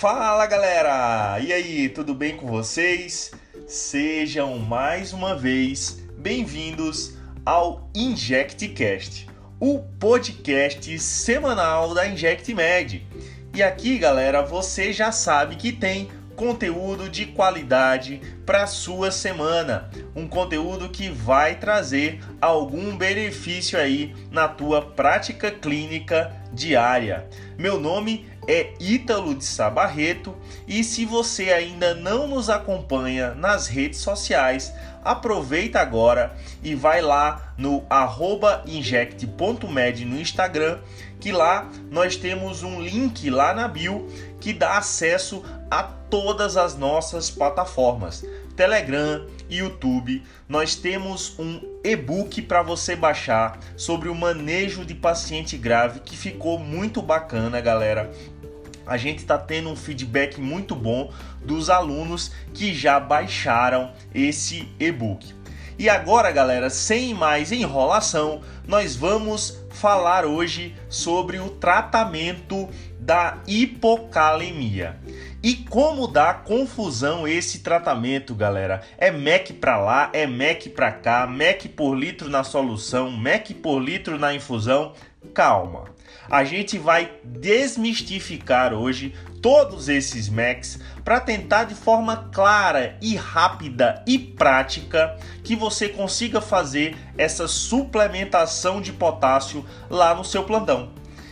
Fala galera! E aí, tudo bem com vocês? Sejam mais uma vez bem-vindos ao InjectCast, o podcast semanal da InjectMed. E aqui, galera, você já sabe que tem conteúdo de qualidade para sua semana, um conteúdo que vai trazer algum benefício aí na tua prática clínica diária. Meu nome é Ítalo de Sabarreto e se você ainda não nos acompanha nas redes sociais, aproveita agora e vai lá no inject.med no Instagram, que lá nós temos um link lá na bio que dá acesso a todas as nossas plataformas. Telegram, YouTube, nós temos um e-book para você baixar sobre o manejo de paciente grave que ficou muito bacana, galera. A gente está tendo um feedback muito bom dos alunos que já baixaram esse e-book. E agora, galera, sem mais enrolação, nós vamos falar hoje sobre o tratamento da hipocalemia. E como dá confusão esse tratamento, galera? É MEC para lá, é MEC para cá, MEC por litro na solução, MEC por litro na infusão. Calma. A gente vai desmistificar hoje todos esses MECs para tentar de forma clara e rápida e prática que você consiga fazer essa suplementação de potássio lá no seu plantão.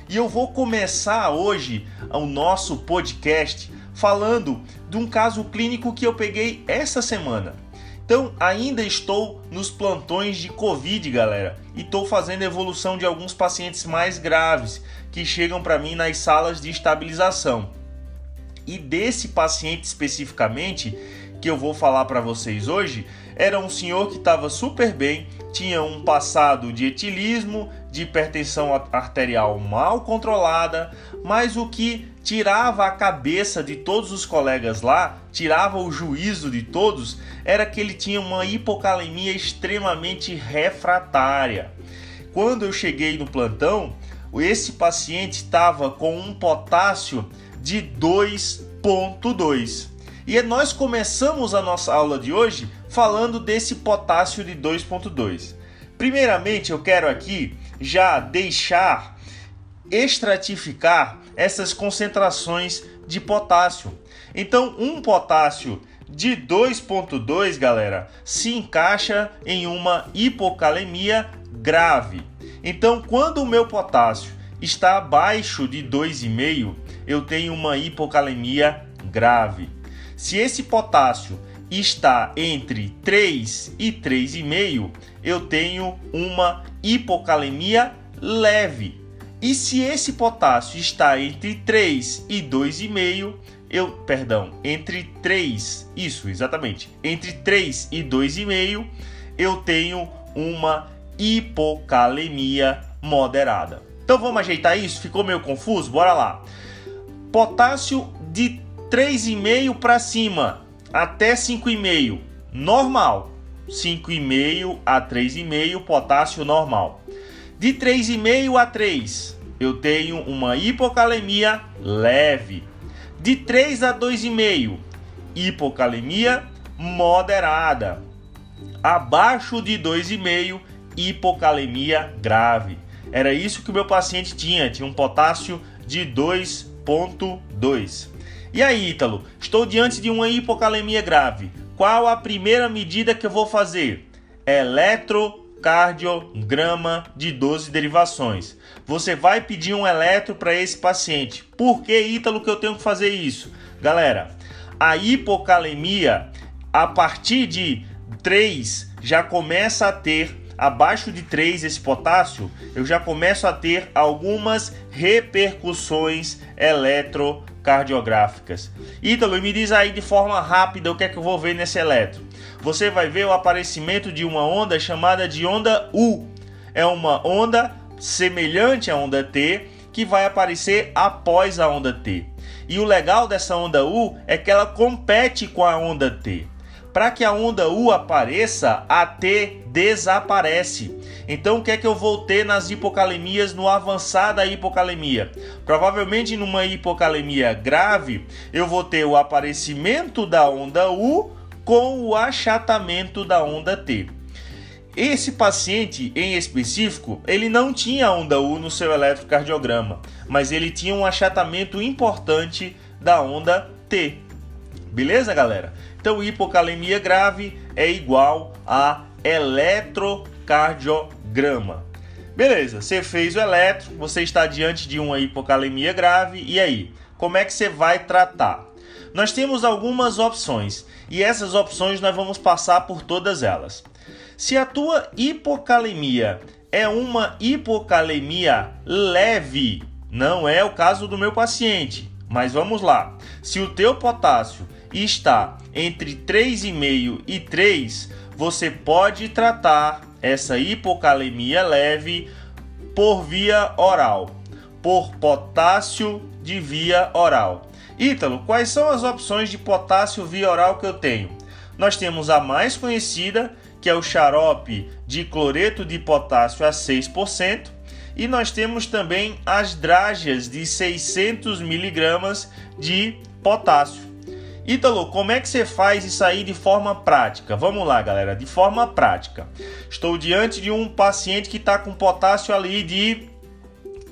E eu vou começar hoje o nosso podcast falando de um caso clínico que eu peguei essa semana. Então, ainda estou nos plantões de Covid, galera, e estou fazendo evolução de alguns pacientes mais graves que chegam para mim nas salas de estabilização. E desse paciente especificamente que eu vou falar para vocês hoje, era um senhor que estava super bem, tinha um passado de etilismo, de hipertensão arterial mal controlada, mas o que tirava a cabeça de todos os colegas lá, tirava o juízo de todos, era que ele tinha uma hipocalemia extremamente refratária. Quando eu cheguei no plantão, esse paciente estava com um potássio de 2.2. E nós começamos a nossa aula de hoje falando desse potássio de 2.2. Primeiramente, eu quero aqui já deixar estratificar essas concentrações de potássio. Então, um potássio de 2.2, galera, se encaixa em uma hipocalemia grave. Então, quando o meu potássio está abaixo de 2,5, eu tenho uma hipocalemia grave. Se esse potássio está entre 3 e 3,5, eu tenho uma hipocalemia leve. E se esse potássio está entre 3 e 2,5, eu, perdão, entre 3, isso, exatamente, entre 3 e 2,5, eu tenho uma hipocalemia moderada. Então vamos ajeitar isso? Ficou meio confuso? Bora lá. Potássio de 3,5 para cima até 5,5, normal. 5,5 a 3,5, potássio normal. De 3,5 a 3, eu tenho uma hipocalemia leve. De 3 a 2,5, hipocalemia moderada. Abaixo de 2,5, hipocalemia grave. Era isso que o meu paciente tinha, tinha um potássio de 2,2. E aí, Ítalo, estou diante de uma hipocalemia grave. Qual a primeira medida que eu vou fazer? Eletro cardiograma de 12 derivações. Você vai pedir um eletro para esse paciente. Por que, Ítalo, que eu tenho que fazer isso? Galera, a hipocalemia, a partir de 3, já começa a ter, abaixo de 3 esse potássio, eu já começo a ter algumas repercussões eletrocardiográficas. Ítalo, me diz aí de forma rápida o que é que eu vou ver nesse eletro você vai ver o aparecimento de uma onda chamada de onda U. É uma onda semelhante à onda T que vai aparecer após a onda T. E o legal dessa onda U é que ela compete com a onda T. Para que a onda U apareça, a T desaparece. Então, o que é que eu vou ter nas hipocalemias no avançar da hipocalemia? Provavelmente numa hipocalemia grave, eu vou ter o aparecimento da onda U com o achatamento da onda T. Esse paciente em específico, ele não tinha onda U no seu eletrocardiograma, mas ele tinha um achatamento importante da onda T. Beleza, galera? Então, hipocalemia grave é igual a eletrocardiograma. Beleza, você fez o eletro, você está diante de uma hipocalemia grave, e aí? Como é que você vai tratar? Nós temos algumas opções e essas opções nós vamos passar por todas elas. Se a tua hipocalemia é uma hipocalemia leve, não é o caso do meu paciente, mas vamos lá. Se o teu potássio está entre 3,5 e 3, você pode tratar essa hipocalemia leve por via oral, por potássio de via oral. Ítalo, quais são as opções de potássio via oral que eu tenho? Nós temos a mais conhecida, que é o xarope de cloreto de potássio a 6%, e nós temos também as drágeas de 600 miligramas de potássio. Ítalo, como é que você faz isso aí de forma prática? Vamos lá, galera, de forma prática. Estou diante de um paciente que está com potássio ali de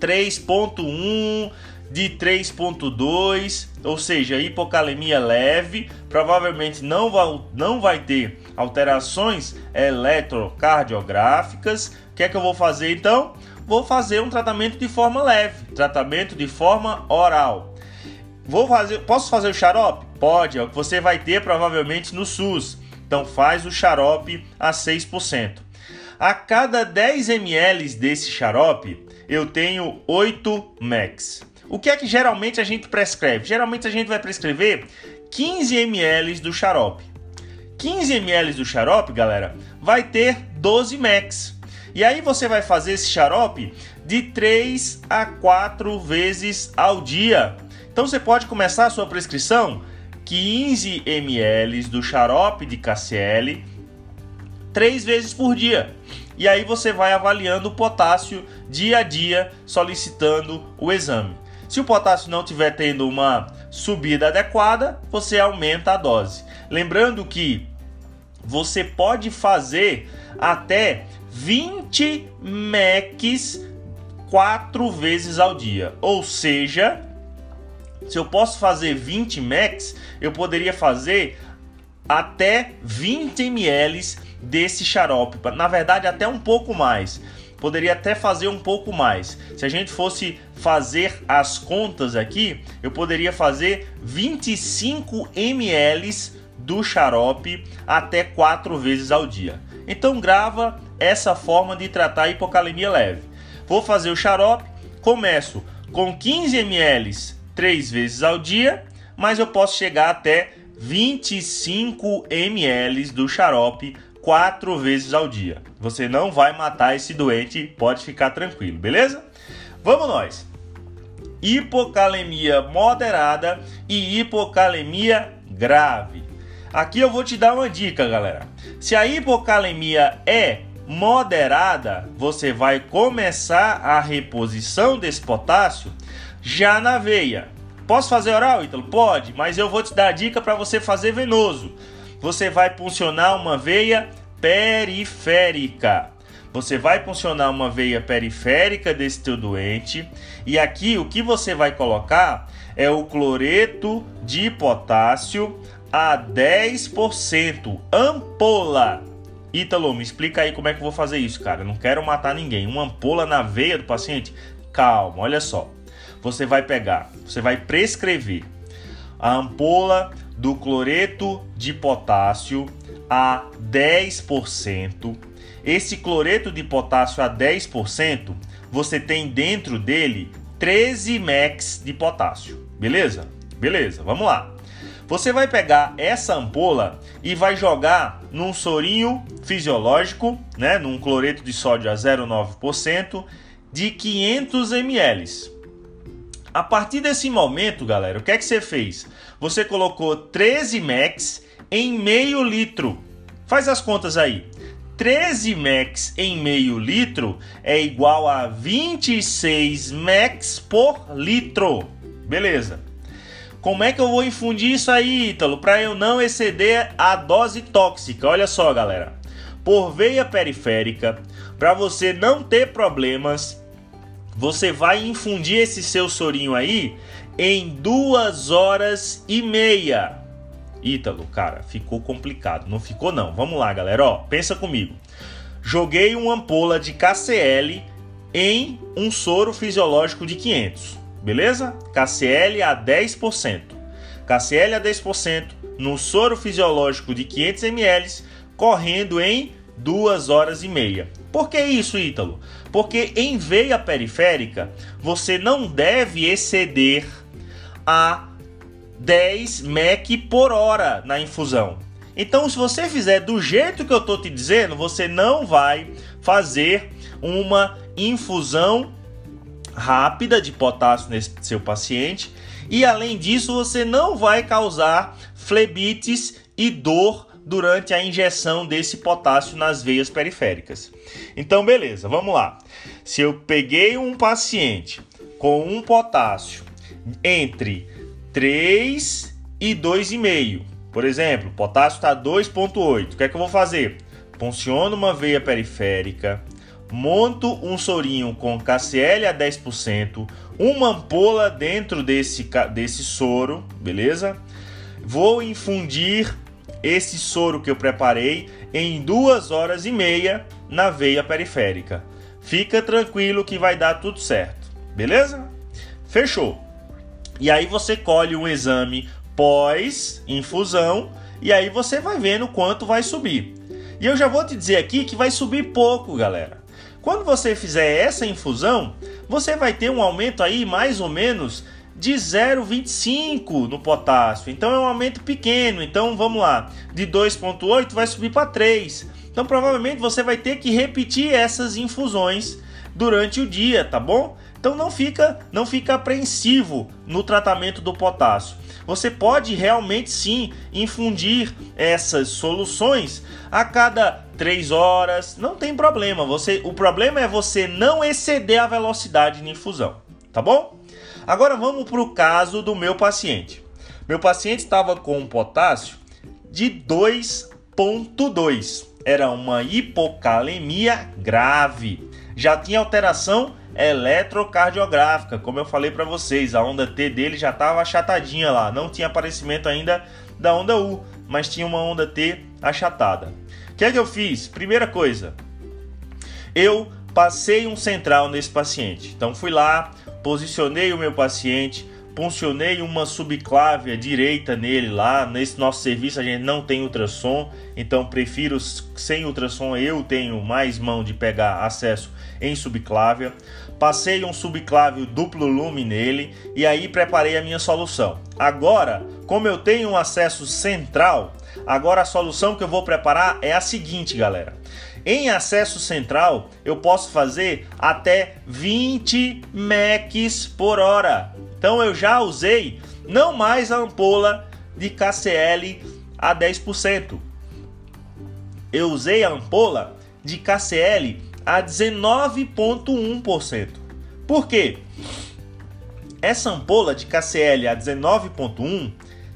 3,1, de 3,2, ou seja, hipocalemia leve, provavelmente não vai, não vai ter alterações eletrocardiográficas. O que é que eu vou fazer então? Vou fazer um tratamento de forma leve, tratamento de forma oral. Vou fazer, posso fazer o xarope? Pode, é o que você vai ter provavelmente no SUS. Então faz o xarope a 6%. A cada 10 ml desse xarope, eu tenho 8 max. O que é que geralmente a gente prescreve? Geralmente a gente vai prescrever 15 ml do xarope. 15 ml do xarope, galera, vai ter 12 max. E aí você vai fazer esse xarope de 3 a 4 vezes ao dia. Então você pode começar a sua prescrição 15 ml do xarope de KCL 3 vezes por dia. E aí você vai avaliando o potássio dia a dia, solicitando o exame. Se o potássio não estiver tendo uma subida adequada, você aumenta a dose. Lembrando que você pode fazer até 20 MECs quatro vezes ao dia. Ou seja, se eu posso fazer 20 MECs, eu poderia fazer até 20 ml desse xarope. Na verdade, até um pouco mais poderia até fazer um pouco mais. Se a gente fosse fazer as contas aqui, eu poderia fazer 25 ml do xarope até quatro vezes ao dia. Então grava essa forma de tratar a hipocalemia leve. Vou fazer o xarope, começo com 15 ml três vezes ao dia, mas eu posso chegar até 25 ml do xarope quatro vezes ao dia. Você não vai matar esse doente, pode ficar tranquilo, beleza? Vamos nós. Hipocalemia moderada e hipocalemia grave. Aqui eu vou te dar uma dica, galera. Se a hipocalemia é moderada, você vai começar a reposição desse potássio já na veia. Posso fazer oral, Ítalo? Pode, mas eu vou te dar a dica para você fazer venoso você vai funcionar uma veia periférica. Você vai funcionar uma veia periférica desse teu doente e aqui o que você vai colocar é o cloreto de potássio a 10%, ampola. Ítalo, me explica aí como é que eu vou fazer isso, cara. Eu não quero matar ninguém. Uma ampola na veia do paciente? Calma, olha só. Você vai pegar, você vai prescrever a ampola do cloreto de potássio a 10%. Esse cloreto de potássio a 10%, você tem dentro dele 13 max de potássio. Beleza? Beleza, vamos lá. Você vai pegar essa ampola e vai jogar num sorinho fisiológico, né, num cloreto de sódio a 0,9% de 500 ml. A partir desse momento, galera, o que é que você fez? Você colocou 13 max em meio litro. Faz as contas aí. 13 max em meio litro é igual a 26 max por litro. Beleza. Como é que eu vou infundir isso aí, Ítalo, para eu não exceder a dose tóxica? Olha só, galera. Por veia periférica, para você não ter problemas, você vai infundir esse seu sorinho aí em duas horas e meia. Ítalo, cara, ficou complicado. Não ficou não. Vamos lá, galera. Ó, pensa comigo. Joguei uma ampola de KCL em um soro fisiológico de 500. Beleza? KCL a 10%. KCL a 10% no soro fisiológico de 500 ml, correndo em 2 horas e meia. Por que isso, Ítalo? Porque em veia periférica você não deve exceder a 10 mEq por hora na infusão. Então, se você fizer do jeito que eu estou te dizendo, você não vai fazer uma infusão rápida de potássio nesse seu paciente e além disso você não vai causar flebites e dor durante a injeção desse potássio nas veias periféricas. Então, beleza, vamos lá. Se eu peguei um paciente com um potássio entre 3 e 2,5. Por exemplo, potássio está 2,8. O que é que eu vou fazer? Punciono uma veia periférica, monto um sorinho com KCl a 10%, uma ampola dentro desse, desse soro, beleza? Vou infundir esse soro que eu preparei em duas horas e meia na veia periférica. Fica tranquilo que vai dar tudo certo, beleza? Fechou. E aí você colhe um exame pós infusão e aí você vai vendo quanto vai subir. E eu já vou te dizer aqui que vai subir pouco, galera. Quando você fizer essa infusão, você vai ter um aumento aí mais ou menos de 0,25 no potássio. Então é um aumento pequeno. Então vamos lá, de 2,8 vai subir para 3. Então provavelmente você vai ter que repetir essas infusões durante o dia, tá bom? Então não fica, não fica apreensivo no tratamento do potássio. Você pode realmente sim infundir essas soluções a cada 3 horas, não tem problema. Você, o problema é você não exceder a velocidade de infusão, tá bom? Agora vamos para o caso do meu paciente. Meu paciente estava com um potássio de 2.2. Era uma hipocalemia grave. Já tinha alteração eletrocardiográfica, como eu falei para vocês, a onda T dele já estava achatadinha lá, não tinha aparecimento ainda da onda U, mas tinha uma onda T achatada. O que é que eu fiz? Primeira coisa, eu passei um central nesse paciente. Então fui lá, posicionei o meu paciente, puncionei uma subclávia direita nele lá. Nesse nosso serviço a gente não tem ultrassom, então prefiro sem ultrassom. Eu tenho mais mão de pegar acesso em subclávia. Passei um subclávio duplo lume nele e aí preparei a minha solução. Agora, como eu tenho um acesso central, agora a solução que eu vou preparar é a seguinte, galera. Em acesso central, eu posso fazer até 20 mecs por hora. Então eu já usei não mais a ampola de KCl a 10%. Eu usei a ampola de KCL a 19,1%. Por quê? Essa ampola de KCl a 19,1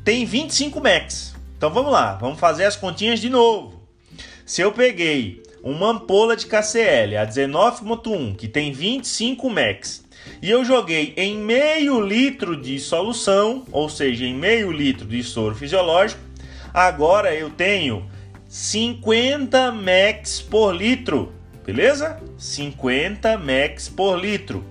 tem 25 max. Então vamos lá, vamos fazer as continhas de novo. Se eu peguei uma ampola de KCl a 19,1 que tem 25 max e eu joguei em meio litro de solução, ou seja, em meio litro de soro fisiológico, agora eu tenho 50 max por litro, beleza? 50 max por litro.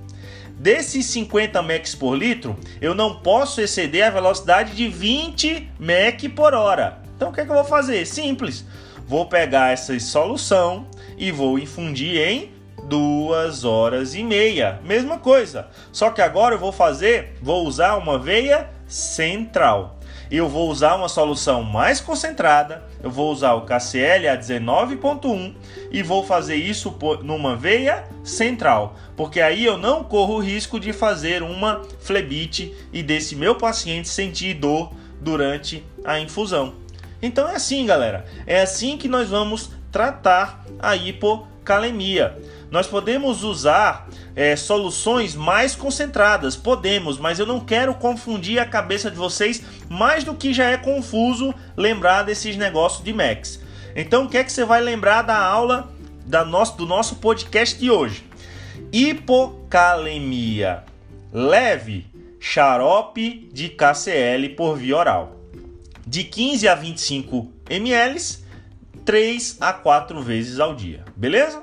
Desses 50 max por litro, eu não posso exceder a velocidade de 20 mac por hora. Então o que, é que eu vou fazer? Simples. Vou pegar essa solução e vou infundir em duas horas e meia. Mesma coisa. Só que agora eu vou fazer, vou usar uma veia central. Eu vou usar uma solução mais concentrada. Eu vou usar o KCl a 19.1 e vou fazer isso numa veia central, porque aí eu não corro o risco de fazer uma flebite e desse meu paciente sentir dor durante a infusão. Então é assim, galera. É assim que nós vamos tratar a hipocalemia. Nós podemos usar é, soluções mais concentradas, podemos, mas eu não quero confundir a cabeça de vocês mais do que já é confuso lembrar desses negócios de Max. Então, o que é que você vai lembrar da aula da nosso, do nosso podcast de hoje? Hipocalemia leve, xarope de KCl por via oral. De 15 a 25 ml, 3 a 4 vezes ao dia, beleza?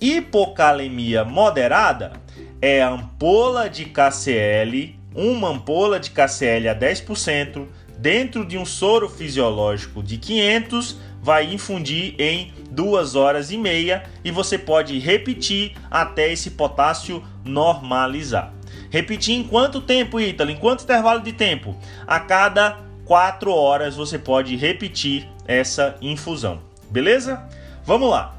Hipocalemia moderada é ampola de KCl, uma ampola de KCl a 10%, dentro de um soro fisiológico de 500, vai infundir em 2 horas e meia e você pode repetir até esse potássio normalizar. Repetir em quanto tempo, Ítalo? Em quanto intervalo de tempo? A cada 4 horas você pode repetir essa infusão. Beleza? Vamos lá.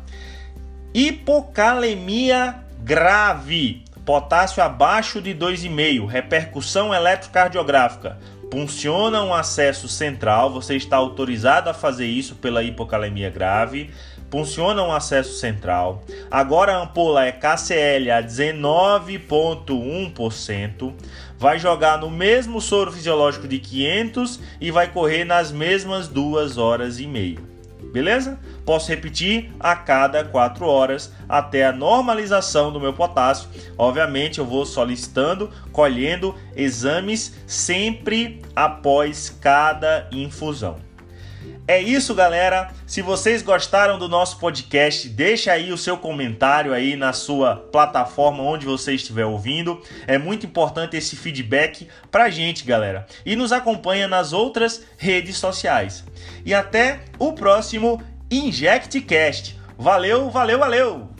Hipocalemia grave, potássio abaixo de 2,5, repercussão eletrocardiográfica. Funciona um acesso central, você está autorizado a fazer isso pela hipocalemia grave. Funciona um acesso central. Agora a ampola é KCl a 19,1%. Vai jogar no mesmo soro fisiológico de 500 e vai correr nas mesmas duas horas e meia. Beleza? Posso repetir a cada 4 horas até a normalização do meu potássio. Obviamente, eu vou solicitando, colhendo exames sempre após cada infusão. É isso, galera. Se vocês gostaram do nosso podcast, deixa aí o seu comentário aí na sua plataforma onde você estiver ouvindo. É muito importante esse feedback pra gente, galera. E nos acompanha nas outras redes sociais. E até o próximo InjectCast. Valeu, valeu, valeu!